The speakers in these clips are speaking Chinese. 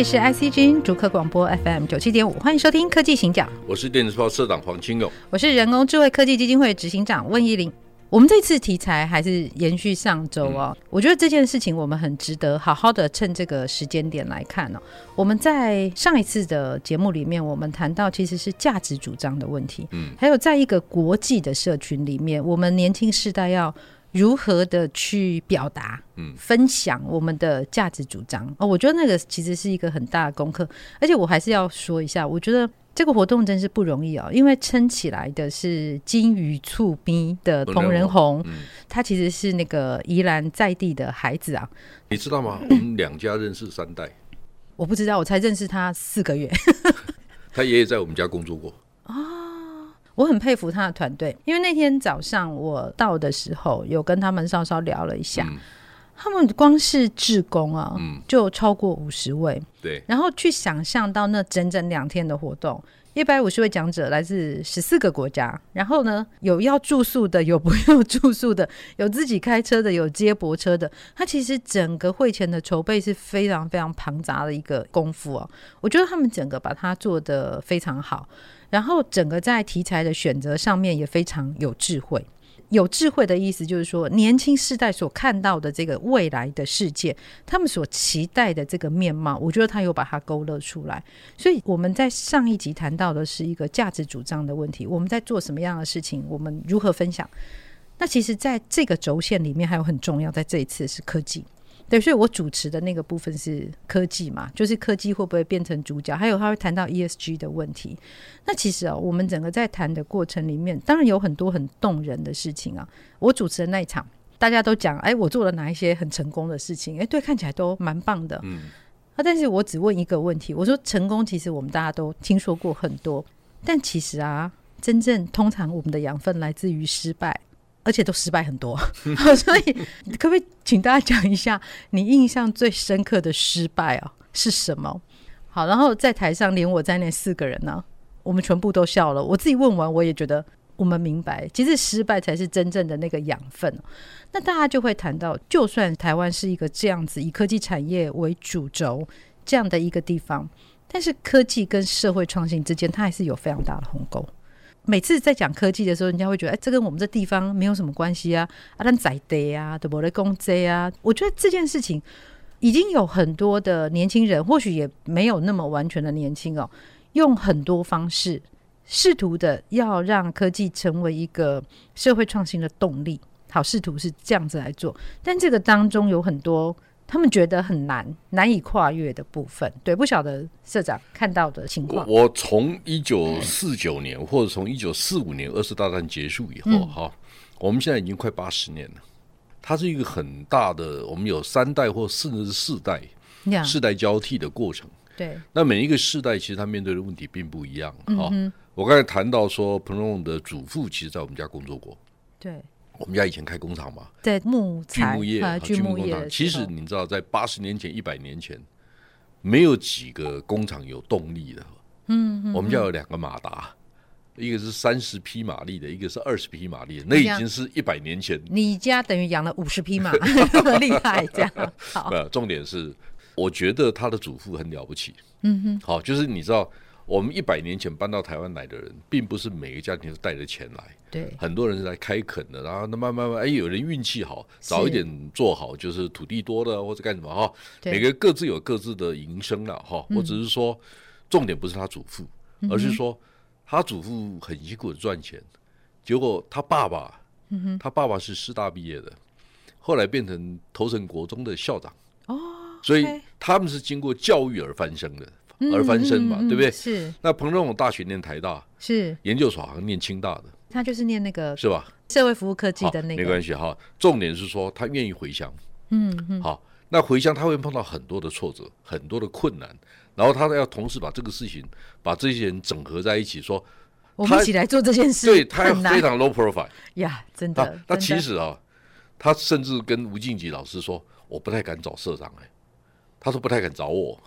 里是 ICG 主客广播 FM 九七点五，欢迎收听《科技行讲》。我是电子报社长黄清勇，我是人工智慧科技基金会执行长温怡玲。我们这次题材还是延续上周哦，嗯、我觉得这件事情我们很值得好好的趁这个时间点来看哦。我们在上一次的节目里面，我们谈到其实是价值主张的问题，嗯，还有在一个国际的社群里面，我们年轻世代要。如何的去表达、嗯，分享我们的价值主张哦？我觉得那个其实是一个很大的功课，而且我还是要说一下，我觉得这个活动真是不容易哦，因为撑起来的是金鱼厝边的同仁红，嗯，他其实是那个宜兰在地的孩子啊，你知道吗？我们两家认识三代，我不知道，我才认识他四个月，他爷爷在我们家工作过啊。我很佩服他的团队，因为那天早上我到的时候，有跟他们稍稍聊了一下，嗯、他们光是志工啊，嗯、就超过五十位。对，然后去想象到那整整两天的活动，一百五十位讲者来自十四个国家，然后呢，有要住宿的，有不用 住宿的，有自己开车的，有接驳车的。他其实整个会前的筹备是非常非常庞杂的一个功夫哦。我觉得他们整个把它做得非常好。然后整个在题材的选择上面也非常有智慧，有智慧的意思就是说，年轻世代所看到的这个未来的世界，他们所期待的这个面貌，我觉得他有把它勾勒出来。所以我们在上一集谈到的是一个价值主张的问题，我们在做什么样的事情，我们如何分享？那其实在这个轴线里面还有很重要，在这一次是科技。对，所以我主持的那个部分是科技嘛，就是科技会不会变成主角？还有他会谈到 ESG 的问题。那其实啊，我们整个在谈的过程里面，当然有很多很动人的事情啊。我主持的那一场，大家都讲，哎，我做了哪一些很成功的事情？哎，对，看起来都蛮棒的。嗯。啊，但是我只问一个问题，我说成功其实我们大家都听说过很多，但其实啊，真正通常我们的养分来自于失败。而且都失败很多，所以可不可以请大家讲一下你印象最深刻的失败啊是什么？好，然后在台上连我在内四个人呢、我们全部都笑了。我自己问完，我也觉得我们明白，其实失败才是真正的那个养分。那大家就会谈到，就算台湾是一个这样子以科技产业为主轴这样的一个地方，但是科技跟社会创新之间，它还是有非常大的鸿沟。每次在讲科技的时候，人家会觉得，哎，这跟我们这地方没有什么关系啊，啊，咱在地啊，对不对？公贼啊，我觉得这件事情已经有很多的年轻人，或许也没有那么完全的年轻哦，用很多方式试图的要让科技成为一个社会创新的动力，好，试图是这样子来做，但这个当中有很多。他们觉得很难、难以跨越的部分，对，不晓得社长看到的情况。我从一九四九年，或者从一九四五年二次大战结束以后，哈、嗯，我们现在已经快八十年了。它是一个很大的，我们有三代或甚至是四代、世代交替的过程。对，那每一个世代其实他面对的问题并不一样。哈、嗯，我刚才谈到说，彭荣的祖父其实在我们家工作过。对。我们家以前开工厂嘛，对木锯木业、锯木工厂。其实你知道，在八十年前、一百年前，没有几个工厂有动力的。嗯，我们家有两个马达，一个是三十匹马力的，一个是二十匹马力的。那已经是一百年前。你家等于养了五十匹马，厉害，这样好。重点是，我觉得他的祖父很了不起。嗯哼，好，就是你知道。我们一百年前搬到台湾来的人，并不是每个家庭都带着钱来，对，很多人是来开垦的，然后那慢慢慢，哎，有人运气好，早一点做好，就是土地多的或者干什么哈，每个各自有各自的营生了哈。我只是说，重点不是他祖父，而是说他祖父很辛苦的赚钱，结果他爸爸，他爸爸是师大毕业的，后来变成头城国中的校长。哦，所以他们是经过教育而翻身的。而翻身嘛，嗯嗯嗯、对不对？是。那彭荣勇大学念台大，是。研究所好像念清大的，他就是念那个是吧？社会服务科技的那个，没关系哈。重点是说他愿意回乡，嗯嗯，好，那回乡他会碰到很多的挫折，很多的困难，然后他要同时把这个事情，把这些人整合在一起，说我们一起来做这件事，对他要非常 low profile 呀，真的。那其实啊，他甚至跟吴静吉老师说，我不太敢找社长哎，他说不太敢找我。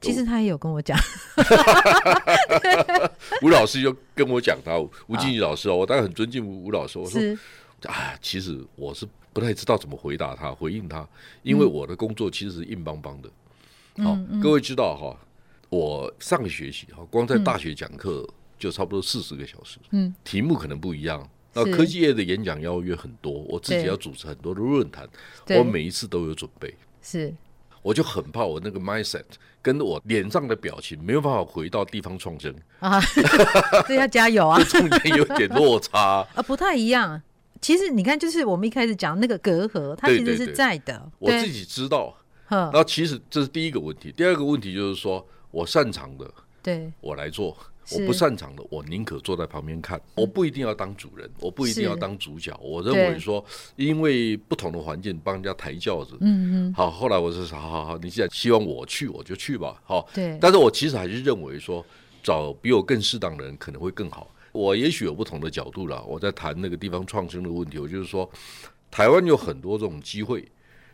其实他也有跟我讲，吴老师就跟我讲他吴静怡老师哦，我当然很尊敬吴吴老师。我说，啊，其实我是不太知道怎么回答他，回应他，因为我的工作其实是硬邦邦的。好，各位知道哈，我上个学期哈，光在大学讲课就差不多四十个小时，嗯，题目可能不一样。那科技业的演讲邀约很多，我自己要主持很多的论坛，我每一次都有准备。是。我就很怕我那个 mindset 跟我脸上的表情没有办法回到地方创生啊，这要加油啊！中间有点落差 啊，不太一样。其实你看，就是我们一开始讲那个隔阂，它其实是在的。我自己知道。然后其实这是第一个问题，第二个问题就是说我擅长的，对我来做。我不擅长的，我宁可坐在旁边看。我不一定要当主人，我不一定要当主角。我认为说，因为不同的环境帮人家抬轿子。嗯嗯。好，后来我就说，好好好，你既然希望我去，我就去吧。好。对。但是我其实还是认为说，找比我更适当的人可能会更好。我也许有不同的角度了。我在谈那个地方创生的问题，我就是说，台湾有很多这种机会，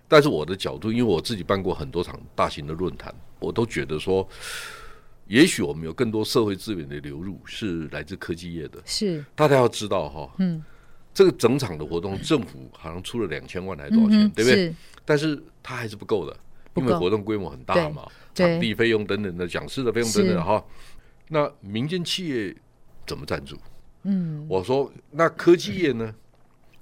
但是我的角度，因为我自己办过很多场大型的论坛，我都觉得说。也许我们有更多社会资源的流入是来自科技业的，是大家要知道哈，嗯，这个整场的活动政府好像出了两千万还是多少钱，对不对？但是它还是不够的，因为活动规模很大嘛，场地费用等等的，讲师的费用等等哈。那民间企业怎么赞助？嗯，我说那科技业呢？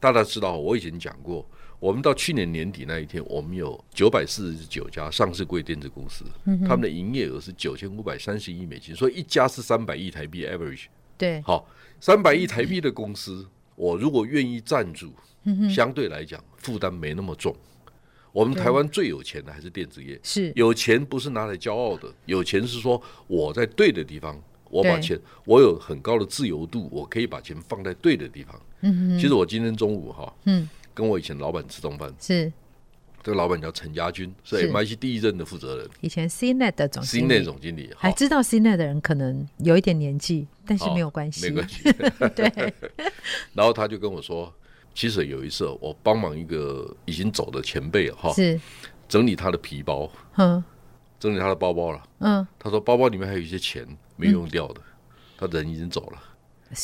大家知道，我以前讲过。我们到去年年底那一天，我们有九百四十九家上市柜电子公司，嗯、他们的营业额是九千五百三十亿美金，所以一家是三百亿台币 average。对，好，三百亿台币的公司，我如果愿意赞助，嗯、相对来讲负担没那么重。我们台湾最有钱的还是电子业，是有钱不是拿来骄傲的，有钱是说我在对的地方，我把钱，我有很高的自由度，我可以把钱放在对的地方。嗯、其实我今天中午哈，嗯。跟我以前老板吃中饭，是。这个老板叫陈家军，是。MIC 第一任的负责人，以前 CNET 的总经理，CNET 总经理，还知道 CNET 的人可能有一点年纪，但是没有关系，没关系。对，然后他就跟我说，其实有一次我帮忙一个已经走的前辈哈，是。整理他的皮包，嗯，整理他的包包了，嗯，他说包包里面还有一些钱没用掉的，他人已经走了，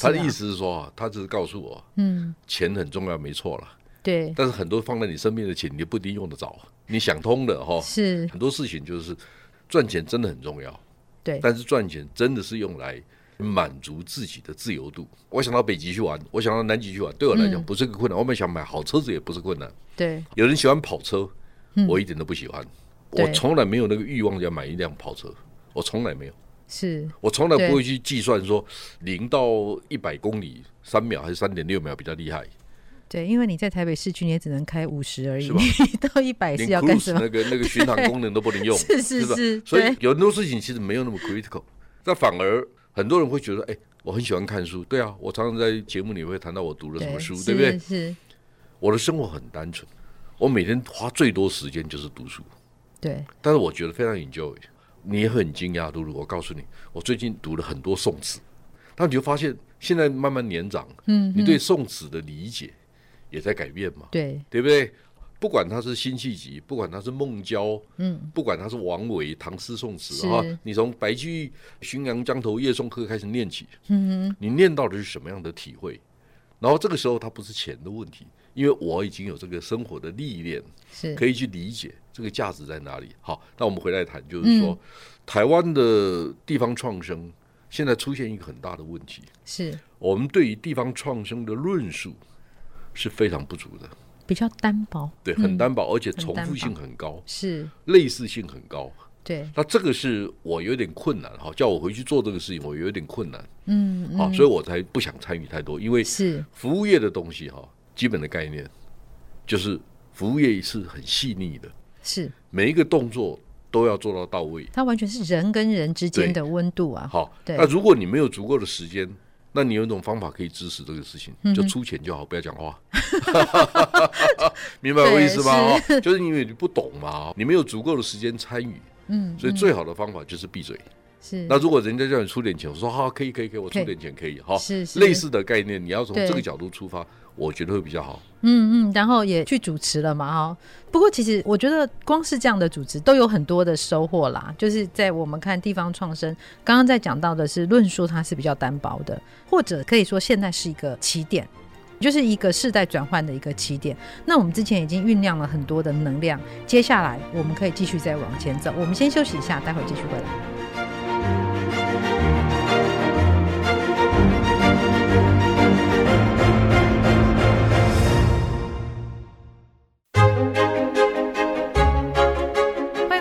他的意思是说，他只是告诉我，嗯，钱很重要，没错了。对，但是很多放在你身边的钱，你不一定用得着。你想通了哈，是很多事情就是赚钱真的很重要。对，但是赚钱真的是用来满足自己的自由度。我想到北极去玩，我想到南极去玩，对我来讲不是个困难。我们想买好车子也不是困难。对，有人喜欢跑车，我一点都不喜欢。我从来没有那个欲望要买一辆跑车，我从来没有。是我从来不会去计算说零到一百公里三秒还是三点六秒比较厉害。对，因为你在台北市区，你也只能开五十而已，吧到一百是要干什么？那个那个巡航功能都不能用，是是是，所以有很多事情其实没有那么 critical。那反而很多人会觉得，哎，我很喜欢看书，对啊，我常常在节目里会谈到我读了什么书，对，对不对？是。我的生活很单纯，我每天花最多时间就是读书。对。但是我觉得非常 enjoy。你也很惊讶，露露，我告诉你，我最近读了很多宋词，但你就发现现在慢慢年长，嗯，你对宋词的理解。也在改变嘛，对对不对？不管他是辛弃疾，不管他是孟郊，嗯，不管他是王维，唐诗宋词哈，你从白居易《浔阳江头夜送客》开始念起，嗯哼，你念到的是什么样的体会？然后这个时候，它不是钱的问题，因为我已经有这个生活的历练，是可以去理解这个价值在哪里。好，那我们回来谈，就是说，台湾的地方创生现在出现一个很大的问题，是我们对于地方创生的论述。是非常不足的，比较单薄，对，很单薄，嗯、而且重复性很高，是。类似性很高，对。那这个是我有点困难哈，叫我回去做这个事情，我有点困难，嗯，好，所以我才不想参与太多，因为是。服务业的东西哈，基本的概念就是服务业是很细腻的，是。每一个动作都要做到到位，它完全是人跟人之间的温度啊。好，对那如果你没有足够的时间。那你有一种方法可以支持这个事情，就出钱就好，不要讲话。明白我意思吗？就是因为你不懂嘛，你没有足够的时间参与，嗯，所以最好的方法就是闭嘴。是，那如果人家叫你出点钱，我说好，可以，可以，可以，我出点钱可以，哈，是类似的概念，你要从这个角度出发，我觉得会比较好。嗯嗯，然后也去主持了嘛，哈。不过其实我觉得光是这样的主持都有很多的收获啦。就是在我们看地方创生，刚刚在讲到的是论述它是比较单薄的，或者可以说现在是一个起点，就是一个世代转换的一个起点。那我们之前已经酝酿了很多的能量，接下来我们可以继续再往前走。我们先休息一下，待会继续回来。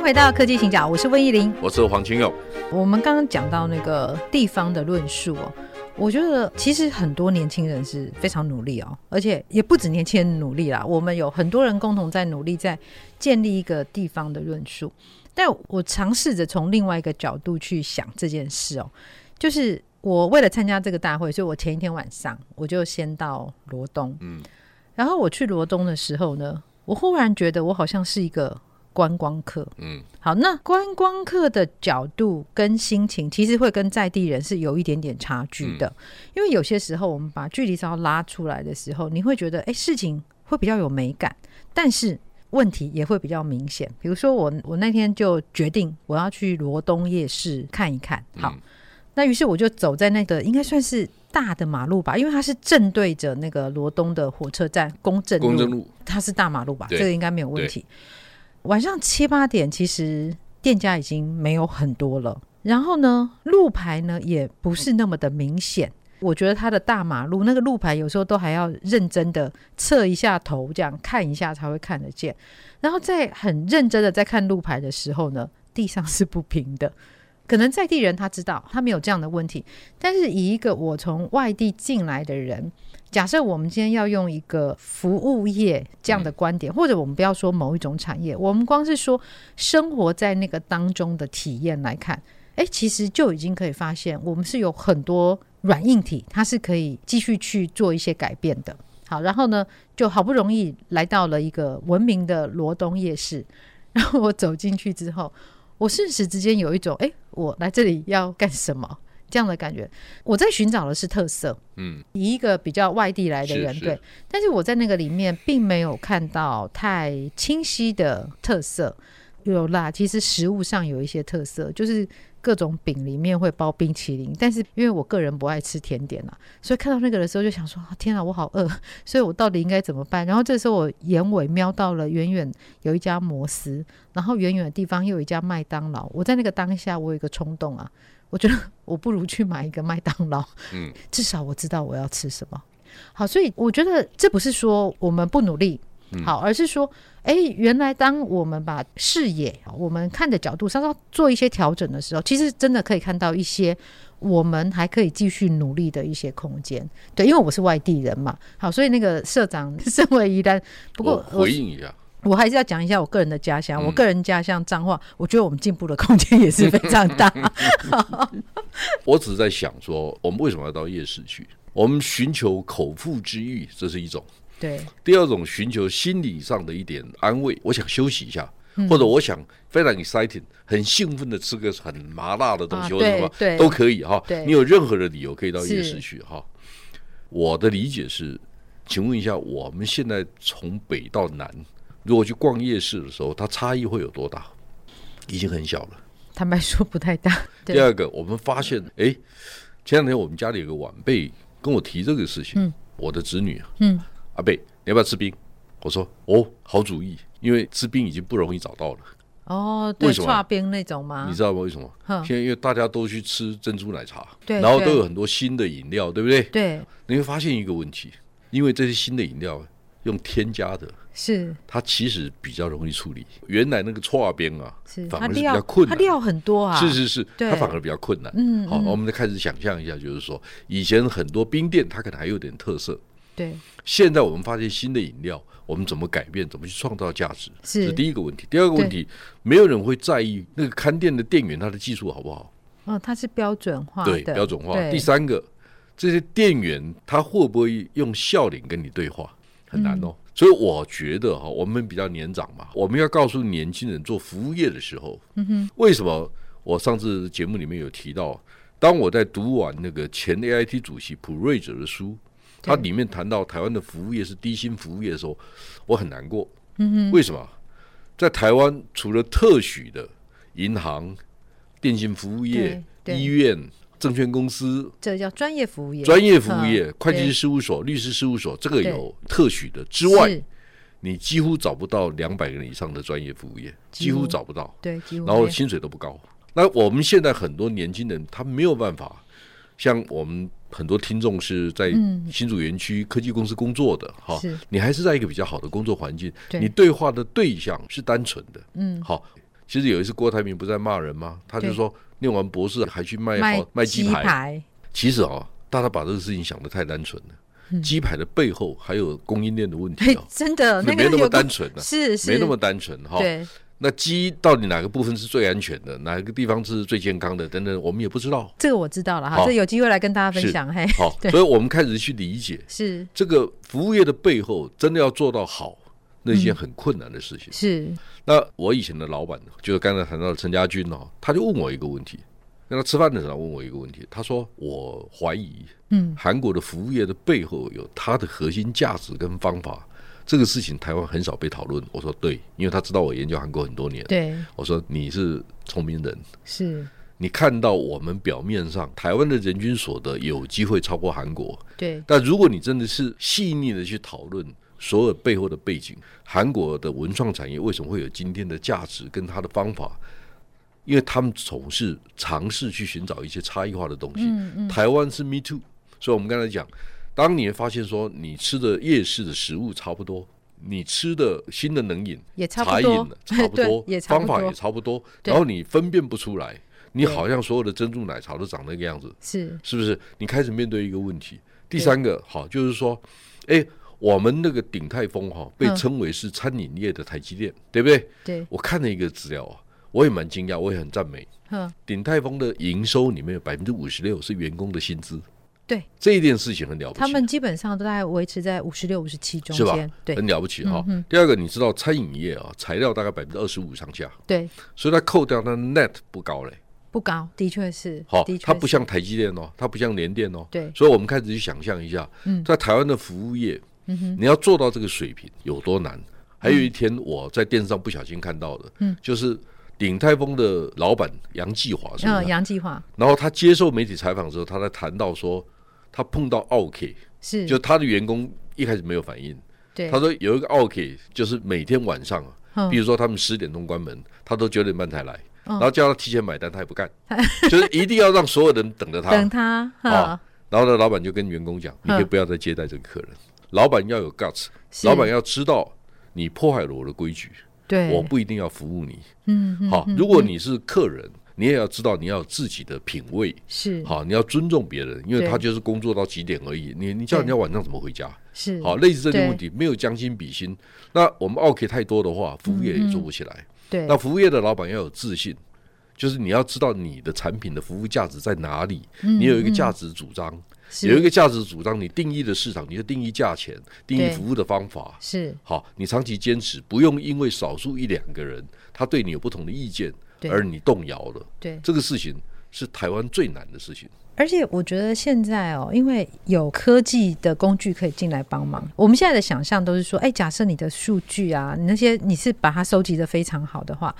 回到科技行脚，我是温怡玲，我是黄清勇。我们刚刚讲到那个地方的论述哦，我觉得其实很多年轻人是非常努力哦，而且也不止年轻人努力啦，我们有很多人共同在努力，在建立一个地方的论述。但我尝试着从另外一个角度去想这件事哦，就是我为了参加这个大会，所以我前一天晚上我就先到罗东，嗯，然后我去罗东的时候呢，我忽然觉得我好像是一个。观光客，嗯，好，那观光客的角度跟心情，其实会跟在地人是有一点点差距的，嗯、因为有些时候我们把距离稍拉出来的时候，你会觉得，哎、欸，事情会比较有美感，但是问题也会比较明显。比如说我，我我那天就决定我要去罗东夜市看一看，好，嗯、那于是我就走在那个应该算是大的马路吧，因为它是正对着那个罗东的火车站公正路，公正路。它是大马路吧，这个应该没有问题。晚上七八点，其实店家已经没有很多了。然后呢，路牌呢也不是那么的明显。我觉得它的大马路那个路牌有时候都还要认真的侧一下头，这样看一下才会看得见。然后在很认真的在看路牌的时候呢，地上是不平的。可能在地人他知道他没有这样的问题，但是以一个我从外地进来的人。假设我们今天要用一个服务业这样的观点，或者我们不要说某一种产业，我们光是说生活在那个当中的体验来看，哎，其实就已经可以发现，我们是有很多软硬体，它是可以继续去做一些改变的。好，然后呢，就好不容易来到了一个文明的罗东夜市，然后我走进去之后，我瞬时之间有一种，哎，我来这里要干什么？这样的感觉，我在寻找的是特色。嗯，以一个比较外地来的人，对，但是我在那个里面并没有看到太清晰的特色。有啦，其实食物上有一些特色，就是。各种饼里面会包冰淇淋，但是因为我个人不爱吃甜点啊，所以看到那个的时候就想说：天啊，我好饿！所以我到底应该怎么办？然后这时候我眼尾瞄到了远远有一家摩斯，然后远远的地方又有一家麦当劳。我在那个当下，我有一个冲动啊，我觉得我不如去买一个麦当劳，嗯，至少我知道我要吃什么。好，所以我觉得这不是说我们不努力。好，而是说，哎，原来当我们把视野、我们看的角度稍稍做一些调整的时候，其实真的可以看到一些我们还可以继续努力的一些空间。对，因为我是外地人嘛，好，所以那个社长身为一单，不过回应一下，我还是要讲一下我个人的家乡，我个人家乡彰化，我觉得我们进步的空间也是非常大。我只是在想说，我们为什么要到夜市去？我们寻求口腹之欲，这是一种。对，第二种寻求心理上的一点安慰，我想休息一下，嗯、或者我想非常 exciting，很兴奋的吃个很麻辣的东西，啊、或者什么都可以哈。你有任何的理由可以到夜市去哈。我的理解是，请问一下，我们现在从北到南，如果去逛夜市的时候，它差异会有多大？已经很小了。坦白说，不太大。第二个，我们发现，哎，前两天我们家里有个晚辈跟我提这个事情，嗯、我的侄女，嗯。阿贝，你要不要吃冰？我说哦，好主意，因为吃冰已经不容易找到了。哦，对，为什么？冰那种吗？你知道吗？为什么？现在因为大家都去吃珍珠奶茶，对，然后都有很多新的饮料，对不对？对。你会发现一个问题，因为这些新的饮料用添加的，是它其实比较容易处理。原来那个剉冰啊，是反而是比较困难，它料很多啊。是是是，它反而比较困难。嗯，好，我们再开始想象一下，就是说以前很多冰店它可能还有点特色。对，现在我们发现新的饮料，我们怎么改变？怎么去创造价值？是，第一个问题。第二个问题，没有人会在意那个看店的店员他的技术好不好？哦，它是标准化，对，标准化。第三个，这些店员他会不会用笑脸跟你对话？很难哦。所以我觉得哈，我们比较年长嘛，我们要告诉年轻人做服务业的时候，嗯哼，为什么我上次节目里面有提到，当我在读完那个前 AIT 主席普瑞哲的书，他里面谈到台湾的服务业是低薪服务业的时候，我很难过。嗯哼，为什么？在台湾除了特许的银行、电信服务业、医院。证券公司，这叫专业服务业。专业服务业，会计师事务所、律师事务所，这个有特许的之外，你几乎找不到两百个人以上的专业服务业，几乎找不到。对，然后薪水都不高。那我们现在很多年轻人，他没有办法，像我们很多听众是在新竹园区科技公司工作的，哈，你还是在一个比较好的工作环境，你对话的对象是单纯的，嗯，好。其实有一次郭台铭不是在骂人吗？他就说。念完博士还去卖好卖鸡排，排其实啊，大家把这个事情想的太单纯了。鸡、嗯、排的背后还有供应链的问题、哦、真的那没那么单纯的、啊，是是没那么单纯哈。对，那鸡到底哪个部分是最安全的，哪个地方是最健康的，等等，我们也不知道。这个我知道了哈，这有机会来跟大家分享。嘿，好，所以我们开始去理解，是这个服务业的背后，真的要做到好，那是一件很困难的事情。是。那我以前的老板，就是刚才谈到的陈家军哦，他就问我一个问题，跟他吃饭的时候问我一个问题，他说：“我怀疑，嗯，韩国的服务业的背后有它的核心价值跟方法，这个事情台湾很少被讨论。”我说：“对，因为他知道我研究韩国很多年。”对，我说：“你是聪明人，是你看到我们表面上台湾的人均所得有机会超过韩国，对，但如果你真的是细腻的去讨论。”所有背后的背景，韩国的文创产业为什么会有今天的价值跟它的方法？因为他们总是尝试去寻找一些差异化的东西。嗯嗯、台湾是 Me Too，所以我们刚才讲，当你发现说你吃的夜市的食物差不多，你吃的新的冷饮也差不多，差不多，方法也差不多，然后你分辨不出来，你好像所有的珍珠奶茶都长那个样子，是是不是？你开始面对一个问题。第三个好，就是说，哎。我们那个鼎泰丰哈被称为是餐饮业的台积电，对不对？对。我看了一个资料啊，我也蛮惊讶，我也很赞美。鼎泰丰的营收里面有百分之五十六是员工的薪资。对。这一件事情很了不起。他们基本上都在维持在五十六、五十七中间？对，很了不起哈。第二个，你知道餐饮业啊，材料大概百分之二十五上下。对。所以它扣掉，它 net 不高嘞。不高，的确是。好，它不像台积电哦，它不像联电哦。对。所以我们开始去想象一下，嗯在台湾的服务业。你要做到这个水平有多难？还有一天我在电视上不小心看到的，嗯，就是鼎泰丰的老板杨继华，是吧？杨继华。然后他接受媒体采访的时候，他在谈到说，他碰到奥 K，，是，就他的员工一开始没有反应，对，他说有一个奥 K，，就是每天晚上，比如说他们十点钟关门，他都九点半才来，然后叫他提前买单，他也不干，就是一定要让所有人等着他，等他，啊，然后呢，老板就跟员工讲，你可以不要再接待这个客人。老板要有 guts，老板要知道你破坏了我的规矩，对，我不一定要服务你。嗯，好，如果你是客人，你也要知道你要有自己的品味，是。好，你要尊重别人，因为他就是工作到几点而已。你你叫人家晚上怎么回家？是。好，类似这些问题，没有将心比心。那我们 OK 太多的话，服务业也做不起来。对，那服务业的老板要有自信，就是你要知道你的产品的服务价值在哪里，你有一个价值主张。有一个价值主张，你定义的市场，你就定义价钱，定义服务的方法是好。你长期坚持，不用因为少数一两个人他对你有不同的意见，而你动摇了。对，这个事情是台湾最难的事情。而且我觉得现在哦，因为有科技的工具可以进来帮忙，我们现在的想象都是说，哎，假设你的数据啊，你那些你是把它收集的非常好的话。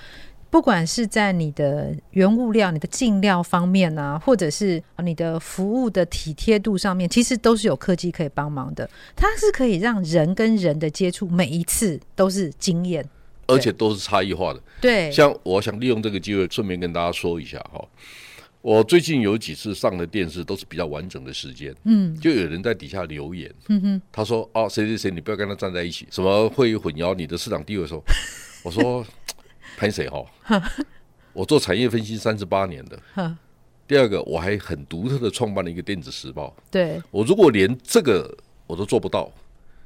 不管是在你的原物料、你的进料方面啊，或者是你的服务的体贴度上面，其实都是有科技可以帮忙的。它是可以让人跟人的接触每一次都是经验，而且都是差异化的。对，像我想利用这个机会，顺便跟大家说一下哈，我最近有几次上的电视都是比较完整的时间，嗯，就有人在底下留言，嗯哼，他说哦，谁谁谁，你不要跟他站在一起，什么会混淆你的市场地位的时候，我说。潘谁哈？我做产业分析三十八年的。第二个，我还很独特的创办了一个电子时报。对，我如果连这个我都做不到，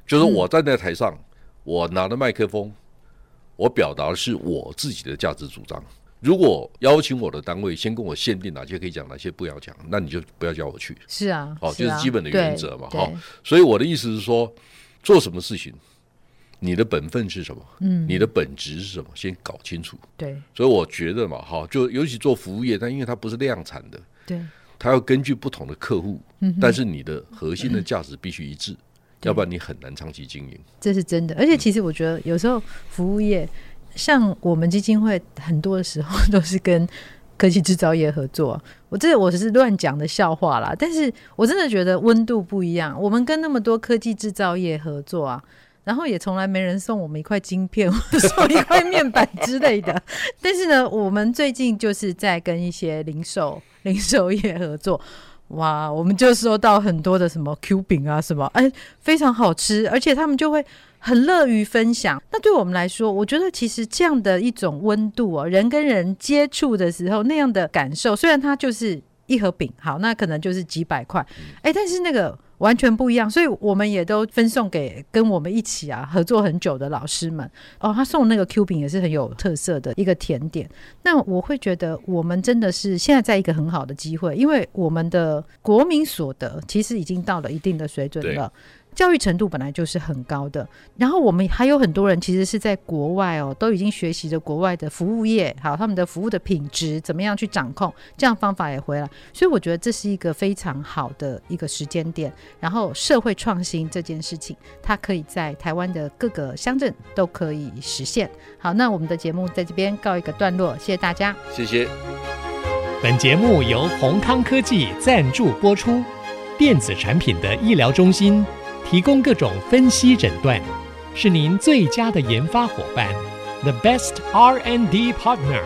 就是我站在台上，我拿着麦克风，我表达的是我自己的价值主张。如果邀请我的单位先跟我限定哪些可以讲，哪些不要讲，那你就不要叫我去。是啊，哦，就是基本的原则嘛，哈。对所以我的意思是说，做什么事情，你的本分是什么？嗯，你的本质是什么？先搞清楚。对所以我觉得嘛，哈，就尤其做服务业，但因为它不是量产的，对，它要根据不同的客户，嗯但是你的核心的价值必须一致，对要不然你很难长期经营。这是真的。而且其实我觉得有时候服务业，像我们基金会很多的时候都是跟科技制造业合作啊。我这我是乱讲的笑话啦，但是我真的觉得温度不一样。我们跟那么多科技制造业合作啊。然后也从来没人送我们一块晶片 或者送一块面板之类的，但是呢，我们最近就是在跟一些零售零售业合作，哇，我们就收到很多的什么 Q 饼啊什么，哎，非常好吃，而且他们就会很乐于分享。那对我们来说，我觉得其实这样的一种温度哦，人跟人接触的时候那样的感受，虽然它就是一盒饼，好，那可能就是几百块，哎，但是那个。完全不一样，所以我们也都分送给跟我们一起啊合作很久的老师们哦。他送那个 Q 饼也是很有特色的一个甜点。那我会觉得我们真的是现在在一个很好的机会，因为我们的国民所得其实已经到了一定的水准了。教育程度本来就是很高的，然后我们还有很多人其实是在国外哦，都已经学习了国外的服务业，好，他们的服务的品质怎么样去掌控，这样方法也回来，所以我觉得这是一个非常好的一个时间点。然后社会创新这件事情，它可以在台湾的各个乡镇都可以实现。好，那我们的节目在这边告一个段落，谢谢大家，谢谢。本节目由宏康科技赞助播出，电子产品的医疗中心。提供各种分析诊断，是您最佳的研发伙伴，The best R&D partner。